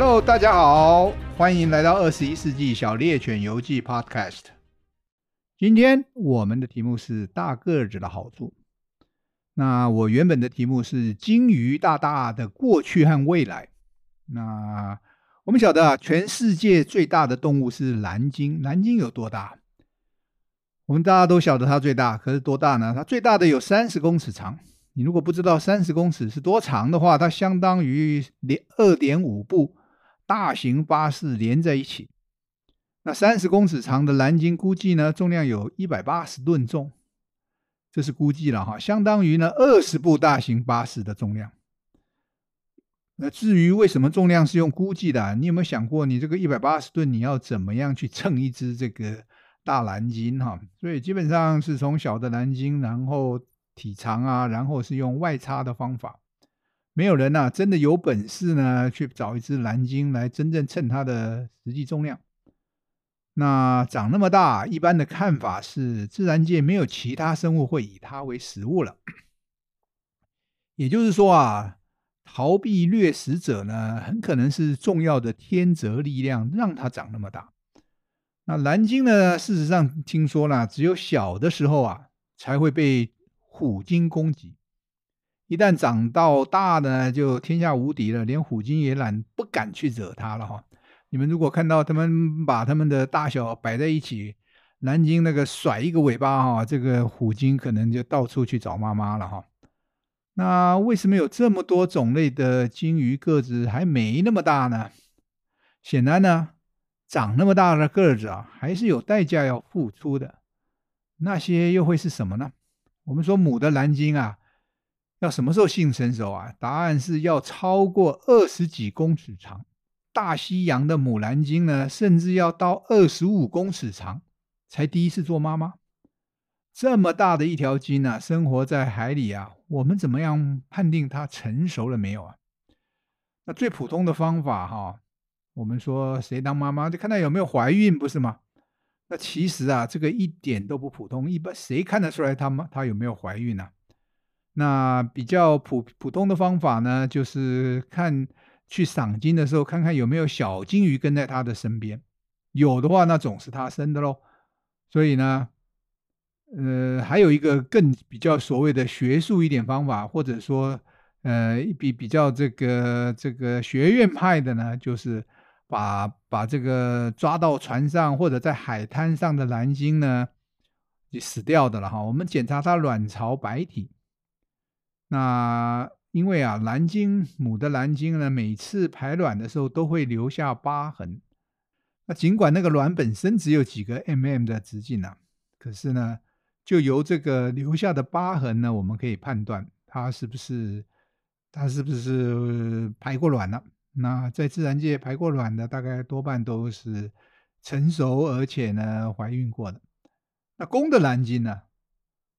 Hello，大家好，欢迎来到二十一世纪小猎犬游记 Podcast。今天我们的题目是大个子的好处。那我原本的题目是鲸鱼大大的过去和未来。那我们晓得啊，全世界最大的动物是蓝鲸。蓝鲸有多大？我们大家都晓得它最大，可是多大呢？它最大的有三十公尺长。你如果不知道三十公尺是多长的话，它相当于连二点五部大型巴士连在一起。那三十公尺长的蓝鲸估计呢，重量有一百八十吨重，这是估计了哈，相当于呢二十部大型巴士的重量。那至于为什么重量是用估计的，你有没有想过，你这个一百八十吨，你要怎么样去称一只这个大蓝鲸哈？所以基本上是从小的蓝鲸，然后体长啊，然后是用外差的方法。没有人呐、真的有本事呢，去找一只蓝鲸来真正称它的实际重量。那长那么大，一般的看法是，自然界没有其他生物会以它为食物了。也就是说啊，逃避掠食者呢，很可能是重要的天择力量，让它长那么大。那蓝鲸呢，事实上听说了，只有小的时候啊，才会被虎鲸攻击。一旦长到大呢，就天下无敌了，连虎鲸也懒不敢去惹它了哈。你们如果看到他们把他们的大小摆在一起，蓝鲸那个甩一个尾巴哈，这个虎鲸可能就到处去找妈妈了哈。那为什么有这么多种类的鲸鱼个子还没那么大呢？显然呢，长那么大的个子啊，还是有代价要付出的。那些又会是什么呢？我们说母的蓝鲸啊。要什么时候性成熟啊？答案是要超过二十几公尺长。大西洋的母蓝鲸呢，甚至要到二十五公尺长才第一次做妈妈。这么大的一条鲸呢，生活在海里啊，我们怎么样判定它成熟了没有啊？那最普通的方法哈，我们说谁当妈妈就看它有没有怀孕，不是吗？那其实啊，这个一点都不普通。一般谁看得出来它妈它有没有怀孕呢？那比较普普通的方法呢，就是看去赏金的时候，看看有没有小金鱼跟在他的身边，有的话，那总是他生的喽。所以呢，呃，还有一个更比较所谓的学术一点方法，或者说，呃，比比较这个这个学院派的呢，就是把把这个抓到船上或者在海滩上的蓝鲸呢，就死掉的了哈，我们检查它卵巢白体。那因为啊，蓝鲸母的蓝鲸呢，每次排卵的时候都会留下疤痕。那尽管那个卵本身只有几个 mm 的直径啊，可是呢，就由这个留下的疤痕呢，我们可以判断它是不是它是不是排过卵了。那在自然界排过卵的，大概多半都是成熟而且呢怀孕过的。那公的蓝鲸呢，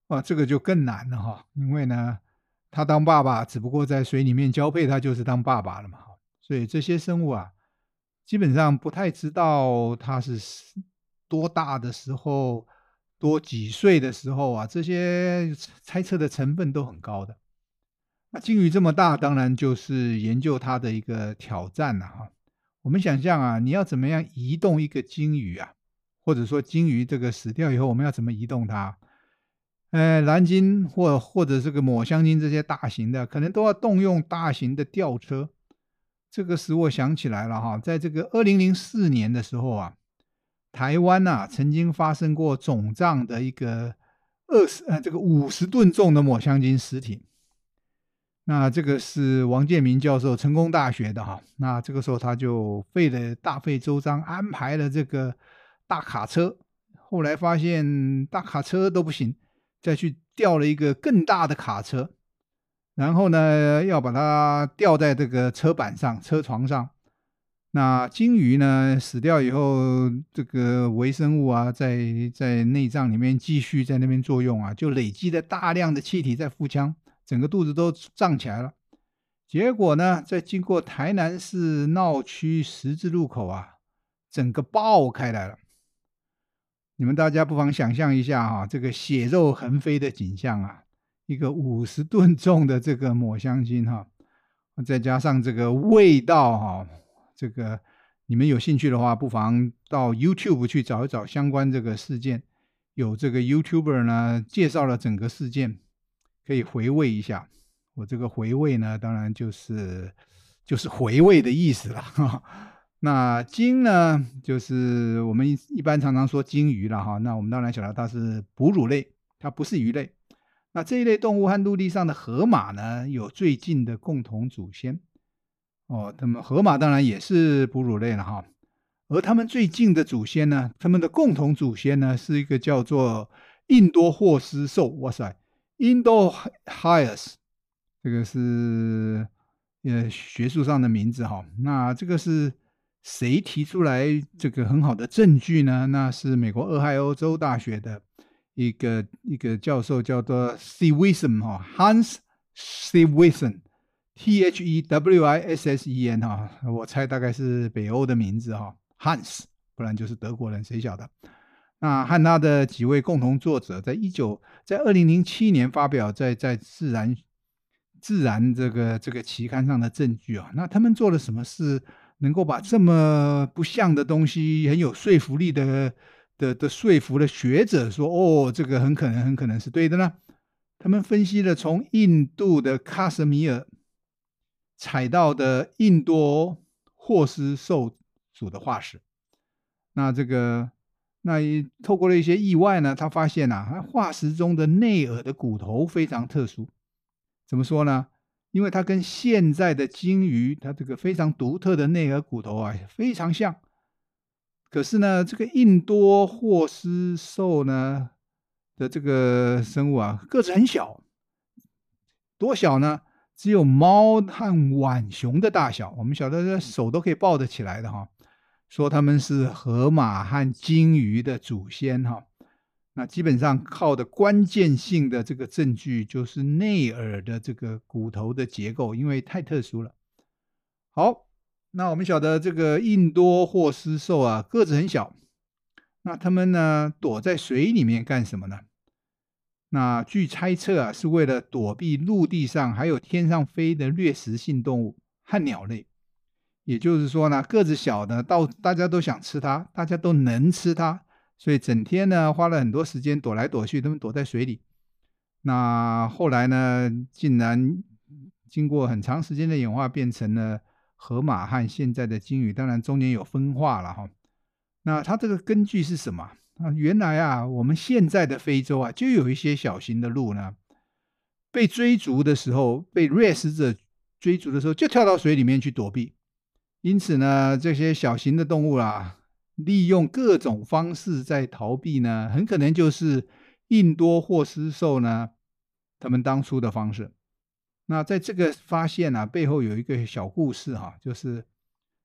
啊，这个就更难了哈，因为呢。他当爸爸，只不过在水里面交配，他就是当爸爸了嘛。所以这些生物啊，基本上不太知道他是多大的时候，多几岁的时候啊，这些猜测的成分都很高的。那鲸鱼这么大，当然就是研究它的一个挑战了哈。我们想象啊，你要怎么样移动一个鲸鱼啊，或者说鲸鱼这个死掉以后，我们要怎么移动它？呃，蓝鲸或或者这个抹香鲸这些大型的，可能都要动用大型的吊车。这个使我想起来了哈，在这个二零零四年的时候啊，台湾呐、曾经发生过总账的一个二十呃这个五十吨重的抹香鲸尸体。那这个是王建民教授成功大学的哈，那这个时候他就费了大费周章安排了这个大卡车，后来发现大卡车都不行。再去调了一个更大的卡车，然后呢，要把它吊在这个车板上、车床上。那鲸鱼呢，死掉以后，这个微生物啊，在在内脏里面继续在那边作用啊，就累积了大量的气体在腹腔，整个肚子都胀起来了。结果呢，在经过台南市闹区十字路口啊，整个爆开来了。你们大家不妨想象一下哈，这个血肉横飞的景象啊，一个五十吨重的这个抹香鲸哈，再加上这个味道哈，这个你们有兴趣的话，不妨到 YouTube 去找一找相关这个事件，有这个 YouTuber 呢介绍了整个事件，可以回味一下。我这个回味呢，当然就是就是回味的意思了哈。那鲸呢，就是我们一般常常说鲸鱼了哈。那我们当然晓得它是哺乳类，它不是鱼类。那这一类动物和陆地上的河马呢，有最近的共同祖先哦。那么河马当然也是哺乳类了哈。而它们最近的祖先呢，它们的共同祖先呢，是一个叫做印多霍斯兽。哇塞，Indohyus。这个是呃学术上的名字哈，那这个是谁提出来这个很好的证据呢？那是美国俄亥俄州大学的一个一个教授，叫做 s e w i s s e n 哈，Hans s e w i s s e n t H E W I S S E N 哈，我猜大概是北欧的名字哈，Hans，不然就是德国人，谁晓得？那和他的几位共同作者，在一九在二零零七年发表在在自然。自然这个这个期刊上的证据啊，那他们做了什么事，能够把这么不像的东西，很有说服力的的的说服了学者说，哦，这个很可能很可能是对的呢？他们分析了从印度的喀什米尔采到的印度霍斯兽属的化石，那这个那透过了一些意外呢，他发现啊，化石中的内耳的骨头非常特殊。怎么说呢？因为它跟现在的鲸鱼，它这个非常独特的内耳骨头啊，非常像。可是呢，这个印多霍斯兽呢的这个生物啊，个子很小，多小呢？只有猫和浣熊的大小。我们晓得这，手都可以抱得起来的哈。说他们是河马和鲸鱼的祖先哈。那基本上靠的关键性的这个证据就是内耳的这个骨头的结构，因为太特殊了。好，那我们晓得这个印多霍斯兽啊，个子很小，那他们呢躲在水里面干什么呢？那据猜测啊，是为了躲避陆地上还有天上飞的掠食性动物和鸟类。也就是说呢，个子小的到大家都想吃它，大家都能吃它。所以整天呢，花了很多时间躲来躲去，他们躲在水里。那后来呢，竟然经过很长时间的演化，变成了河马和现在的鲸鱼。当然中间有分化了哈。那它这个根据是什么？啊，原来啊，我们现在的非洲啊，就有一些小型的鹿呢，被追逐的时候，被掠食者追逐的时候，就跳到水里面去躲避。因此呢，这些小型的动物啊。利用各种方式在逃避呢，很可能就是印多霍斯兽呢，他们当初的方式。那在这个发现呢、啊、背后有一个小故事哈、就是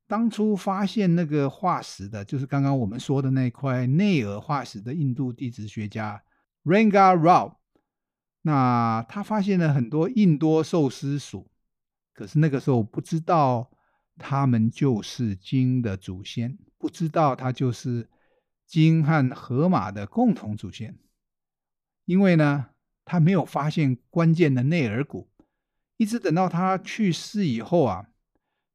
当初发现那个化石的，就是刚刚我们说的那块内耳化石的印度地质学家 Ranga Rao。那他发现了很多印多兽丝属，可是那个时候不知道他们就是鲸的祖先。不知道它就是鲸和河马的共同祖先，因为呢，他没有发现关键的内耳骨，一直等到他去世以后啊，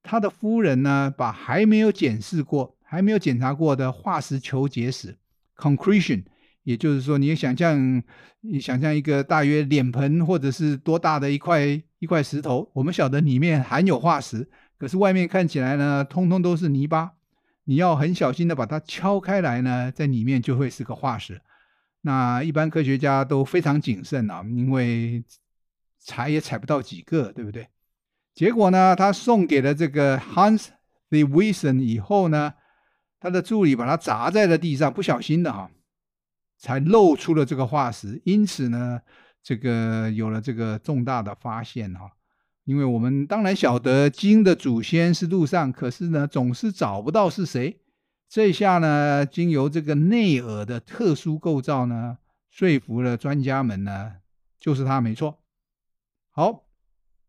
他的夫人呢，把还没有检视过、还没有检查过的化石球结石 （concretion），也就是说，你想象，你想象一个大约脸盆或者是多大的一块一块石头，我们晓得里面含有化石，可是外面看起来呢，通通都是泥巴。你要很小心的把它敲开来呢，在里面就会是个化石。那一般科学家都非常谨慎啊，因为采也采不到几个，对不对？结果呢，他送给了这个 Hans Thewissen 以后呢，他的助理把它砸在了地上，不小心的哈，才露出了这个化石。因此呢，这个有了这个重大的发现哈。因为我们当然晓得鲸的祖先是陆上，可是呢，总是找不到是谁。这下呢，经由这个内耳的特殊构造呢，说服了专家们呢，就是它没错。好，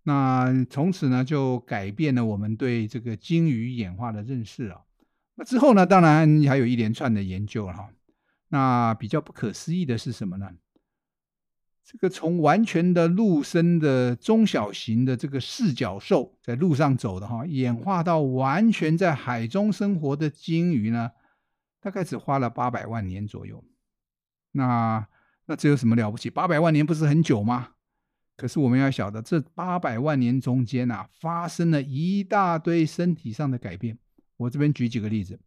那从此呢，就改变了我们对这个鲸鱼演化的认识了。那之后呢，当然还有一连串的研究了哈。那比较不可思议的是什么呢？这个从完全的陆生的中小型的这个四脚兽在路上走的哈，演化到完全在海中生活的鲸鱼呢，大概只花了八百万年左右。那那这有什么了不起？八百万年不是很久吗？可是我们要晓得，这八百万年中间呐、啊，发生了一大堆身体上的改变。我这边举几个例子：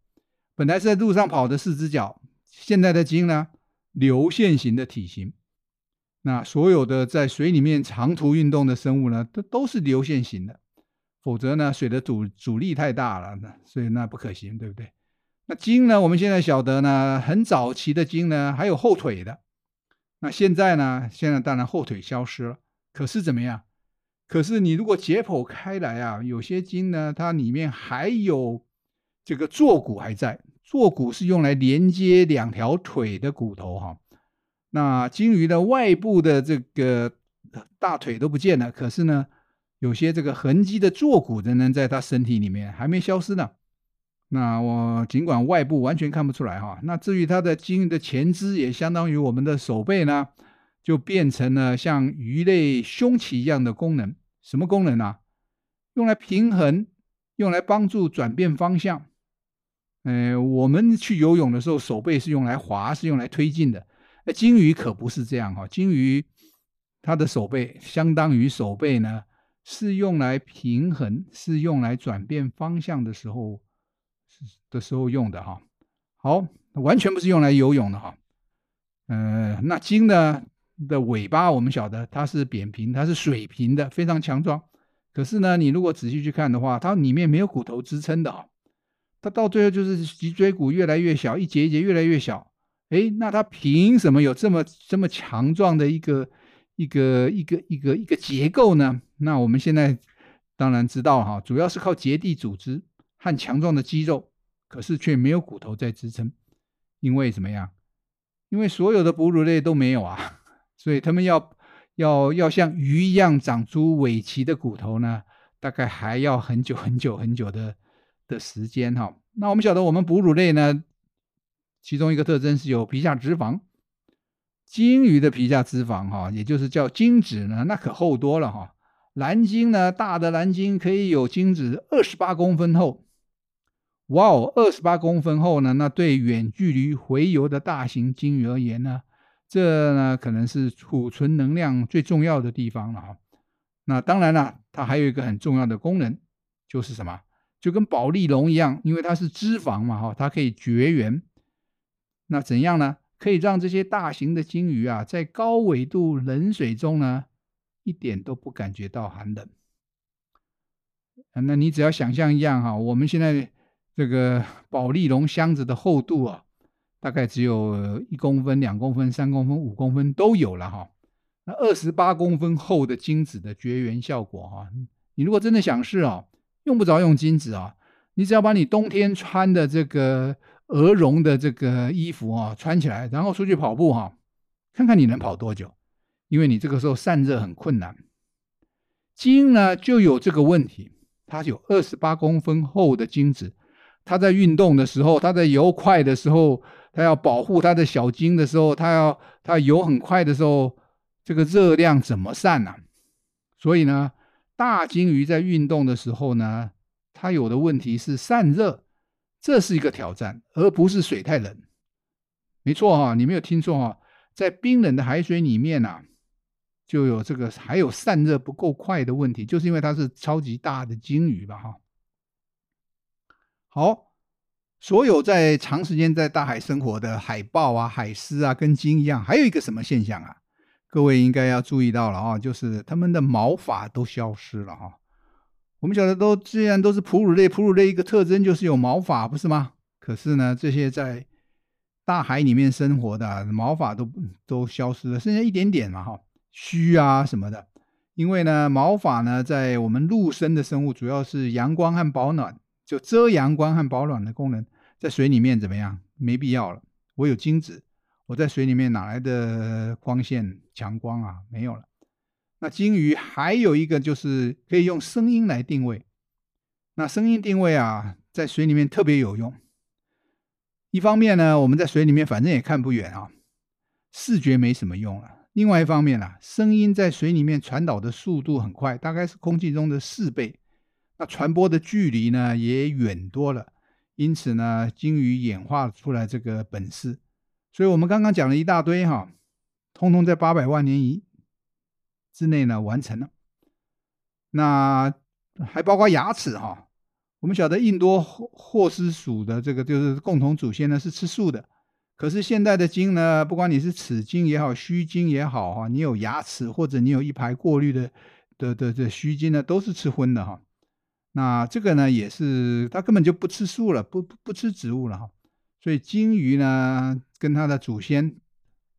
本来是在路上跑的四只脚，现在的鲸呢，流线型的体型。那所有的在水里面长途运动的生物呢，都都是流线型的，否则呢，水的阻阻力太大了，那所以那不可行，对不对？那鲸呢，我们现在晓得呢，很早期的鲸呢，还有后腿的。那现在呢，现在当然后腿消失了，可是怎么样？可是你如果解剖开来啊，有些鲸呢，它里面还有这个坐骨还在，坐骨是用来连接两条腿的骨头哈。那鲸鱼的外部的这个大腿都不见了，可是呢，有些这个痕迹的坐骨仍然在它身体里面，还没消失呢。那我尽管外部完全看不出来哈，那至于它的鲸鱼的前肢也相当于我们的手背呢，就变成了像鱼类胸鳍一样的功能。什么功能呢？用来平衡，用来帮助转变方向。呃，我们去游泳的时候，手背是用来划，是用来推进的。那鲸鱼可不是这样哈，鲸鱼它的手背相当于手背呢，是用来平衡，是用来转变方向的时候的时候用的哈。好，完全不是用来游泳的哈。呃，那鲸呢的尾巴我们晓得它是扁平，它是水平的，非常强壮。可是呢，你如果仔细去看的话，它里面没有骨头支撑的哈，它到最后就是脊椎骨越来越小，一节一节越来越小。哎，那它凭什么有这么这么强壮的一个一个一个一个一个结构呢？那我们现在当然知道哈，主要是靠结缔组织和强壮的肌肉，可是却没有骨头在支撑。因为怎么样？因为所有的哺乳类都没有啊，所以他们要要要像鱼一样长出尾鳍的骨头呢，大概还要很久很久很久的的时间哈。那我们晓得，我们哺乳类呢？其中一个特征是有皮下脂肪，鲸鱼的皮下脂肪哈，也就是叫鲸脂呢，那可厚多了哈。蓝鲸呢，大的蓝鲸可以有鲸脂二十八公分厚，哇哦，二十八公分厚呢，那对远距离洄游的大型鲸鱼而言呢，这呢可能是储存能量最重要的地方了哈。那当然了，它还有一个很重要的功能，就是什么？就跟保丽龙一样，因为它是脂肪嘛哈，它可以绝缘。那怎样呢？可以让这些大型的鲸鱼啊，在高纬度冷水中呢，一点都不感觉到寒冷。那你只要想象一样哈，我们现在这个 保丽龙箱子的厚度啊，大概只有一公分、两公分、三公分、五公分都有了哈。那二十八公分厚的精子的绝缘效果哈，你如果真的想试啊，用不着用精子啊，你只要把你冬天穿的这个。鹅绒的这个衣服啊，穿起来，然后出去跑步哈，看看你能跑多久，因为你这个时候散热很困难。鲸呢就有这个问题，它有二十八公分厚的鲸子，它在运动的时候，它在游快的时候，它要保护它的小鲸的时候，它要它游很快的时候，这个热量怎么散呢？所以呢，大鲸鱼在运动的时候呢，它有的问题是散热。这是一个挑战，而不是水太冷。没错哈，你没有听错哈，在冰冷的海水里面呐、啊，就有这个还有散热不够快的问题，就是因为它是超级大的鲸鱼吧哈。好，所有在长时间在大海生活的海豹啊、海狮啊，跟鲸一样，还有一个什么现象啊？各位应该要注意到了啊，就是它们的毛发都消失了哈。我们晓得都，既然都是哺乳类，哺乳类一个特征就是有毛发，不是吗？可是呢，这些在大海里面生活的毛发都都消失了，剩下一点点嘛，哈，须啊什么的。因为呢，毛发呢，在我们陆生的生物，主要是阳光和保暖，就遮阳光和保暖的功能，在水里面怎么样？没必要了。我有精子，我在水里面哪来的光线强光啊？没有了。那鲸鱼还有一个就是可以用声音来定位，那声音定位啊，在水里面特别有用。一方面呢，我们在水里面反正也看不远啊，视觉没什么用了。另外一方面啊，声音在水里面传导的速度很快，大概是空气中的四倍，那传播的距离呢也远多了。因此呢，鲸鱼演化出来这个本事。所以我们刚刚讲了一大堆哈，通通在八百万年以之内呢完成了。那还包括牙齿哈，我们晓得印多霍霍斯属的这个就是共同祖先呢是吃素的。可是现代的鲸呢，不管你是齿鲸也好，须鲸也好哈，你有牙齿或者你有一排过滤的的的的须鲸呢，都是吃荤的哈。那这个呢，也是它根本就不吃素了，不不不吃植物了哈。所以鲸鱼呢，跟它的祖先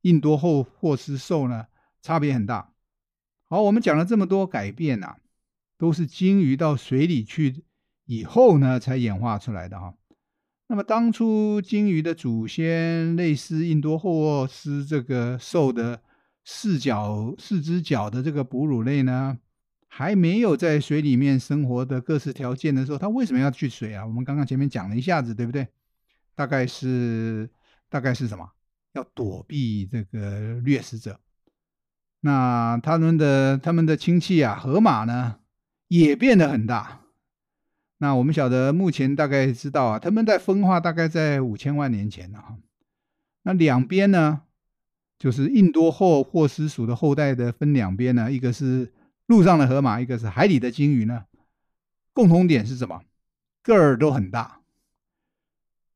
印多霍霍斯兽呢，差别很大。好，我们讲了这么多改变啊，都是鲸鱼到水里去以后呢，才演化出来的哈。那么当初鲸鱼的祖先类似印多霍沃斯这个兽的四脚四只脚的这个哺乳类呢，还没有在水里面生活的各式条件的时候，它为什么要去水啊？我们刚刚前面讲了一下子，对不对？大概是大概是什么？要躲避这个掠食者。那他们的他们的亲戚啊，河马呢，也变得很大。那我们晓得，目前大概知道啊，他们在分化大概在五千万年前了哈。那两边呢，就是印多霍霍斯属的后代的分两边呢，一个是陆上的河马，一个是海里的鲸鱼呢。共同点是什么？个儿都很大，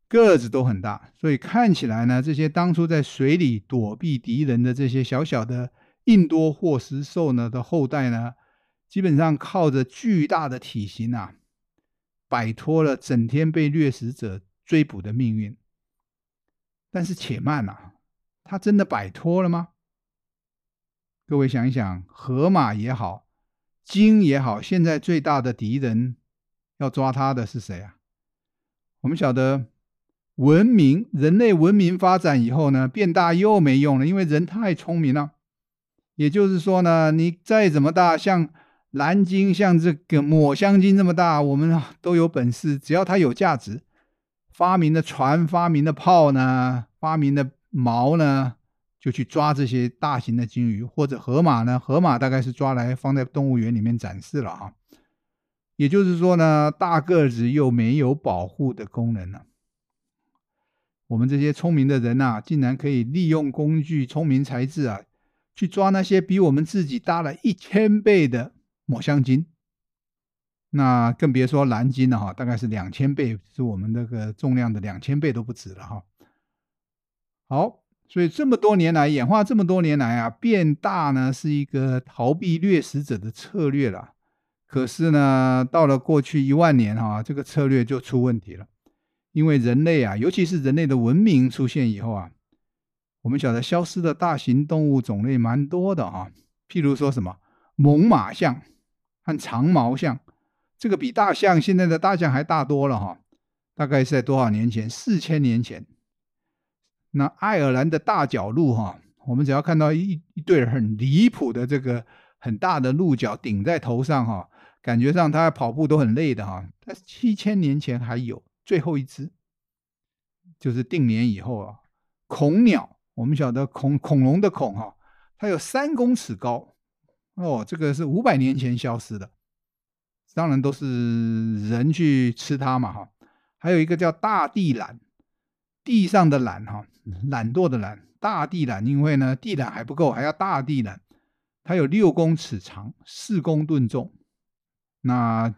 个子都很大，所以看起来呢，这些当初在水里躲避敌人的这些小小的印多霍斯兽呢的后代呢，基本上靠着巨大的体型啊。摆脱了整天被掠食者追捕的命运，但是且慢呐、啊，他真的摆脱了吗？各位想一想，河马也好，鲸也好，现在最大的敌人要抓他的是谁啊？我们晓得，文明人类文明发展以后呢，变大又没用了，因为人太聪明了。也就是说呢，你再怎么大，像。蓝鲸像这个抹香鲸这么大，我们都有本事。只要它有价值，发明的船、发明的炮呢，发明的矛呢，就去抓这些大型的鲸鱼或者河马呢。河马大概是抓来放在动物园里面展示了哈。也就是说呢，大个子又没有保护的功能了。我们这些聪明的人呐、竟然可以利用工具、聪明才智啊，去抓那些比我们自己大了一千倍的。抹香鲸，那更别说蓝鲸了哈，大概是两千倍，是我们那个重量的两千倍都不止了哈。好，所以这么多年来演化，这么多年来啊，变大呢是一个逃避掠食者的策略了。可是呢，到了过去一万年哈，这个策略就出问题了，因为人类啊，尤其是人类的文明出现以后啊，我们晓得消失的大型动物种类蛮多的哈，譬如说什么猛犸象。和长毛象，这个比大象现在的大象还大多了哈，大概是在多少年前？四千年前。那爱尔兰的大角鹿哈，我们只要看到一一对很离谱的这个很大的鹿角顶在头上哈，感觉上它跑步都很累的哈。但七千年前还有最后一只，就是定年以后啊，恐鸟，我们晓得恐恐龙的恐哈，它有三公尺高。哦，这个是五百年前消失的，当然都是人去吃它嘛哈。还有一个叫大地懒，地上的懒哈，懒惰的懒，大地懒，因为呢地懒还不够，还要大地懒。它有六公尺长，四公吨重。那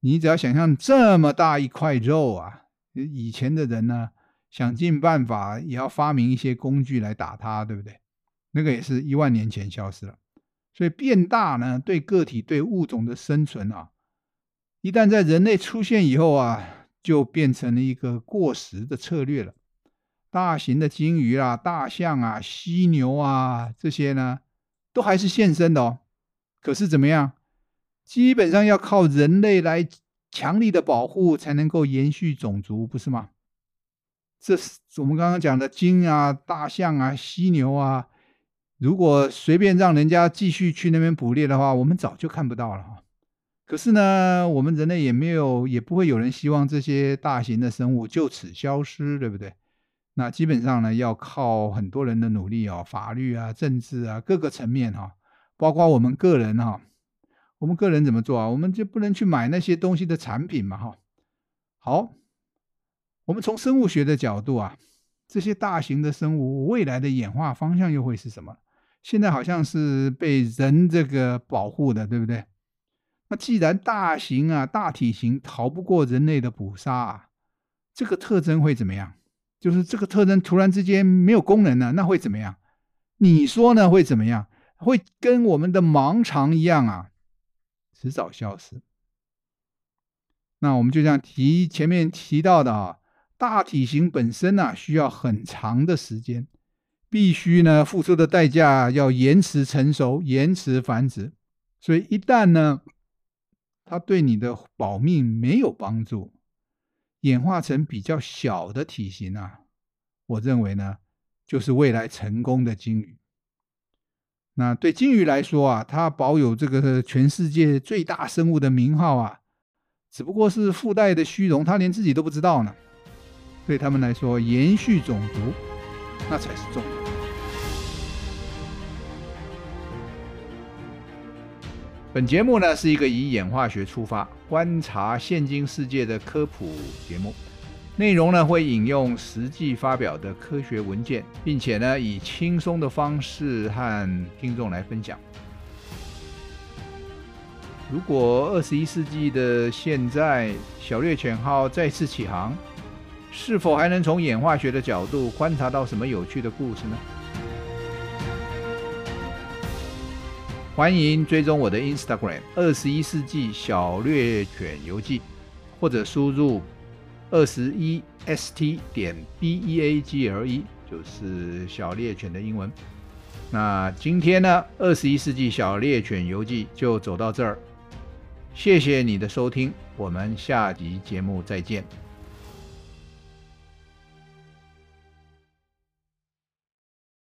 你只要想象这么大一块肉啊，以前的人呢，想尽办法也要发明一些工具来打它，对不对？那个也是一万年前消失了。所以变大呢，对个体、对物种的生存啊，一旦在人类出现以后啊，就变成了一个过时的策略了。大型的鲸鱼啊、大象啊、犀牛啊这些呢，都还是现身的哦。可是怎么样？基本上要靠人类来强力的保护，才能够延续种族，不是吗？这是我们刚刚讲的鲸啊、大象啊、犀牛啊。如果随便让人家继续去那边捕猎的话，我们早就看不到了哈。可是呢，我们人类也没有，也不会有人希望这些大型的生物就此消失，对不对？那基本上呢，要靠很多人的努力哦，法律啊、政治啊各个层面哈、哦，包括我们个人哈、哦，我们个人怎么做啊？我们就不能去买那些东西的产品嘛哈。好，我们从生物学的角度啊，这些大型的生物未来的演化方向又会是什么？现在好像是被人这个保护的，对不对？那既然大型啊、大体型逃不过人类的捕杀啊，这个特征会怎么样？就是这个特征突然之间没有功能了，那会怎么样？你说呢？会怎么样？会跟我们的盲肠一样啊，迟早消失。那我们就像提前面提到的啊，大体型本身呢、啊，需要很长的时间。必须呢，付出的代价要延迟成熟、延迟繁殖，所以一旦呢，它对你的保命没有帮助，演化成比较小的体型啊，我认为呢，就是未来成功的鲸鱼。那对鲸鱼来说啊，它保有这个全世界最大生物的名号啊，只不过是附带的虚荣，它连自己都不知道呢。对他们来说，延续种族。那才是重点。本节目呢是一个以演化学出发，观察现今世界的科普节目，内容呢会引用实际发表的科学文件，并且呢以轻松的方式和听众来分享。如果二十一世纪的现在，小猎犬号再次起航，是否还能从演化学的角度观察到什么有趣的故事呢？欢迎追踪我的 Instagram“ 二十一世纪小猎犬游记”，或者输入“二十一 st 点 b e a g l e”，就是小猎犬的英文。那今天呢，“二十一世纪小猎犬游记”就走到这儿，谢谢你的收听，我们下集节目再见。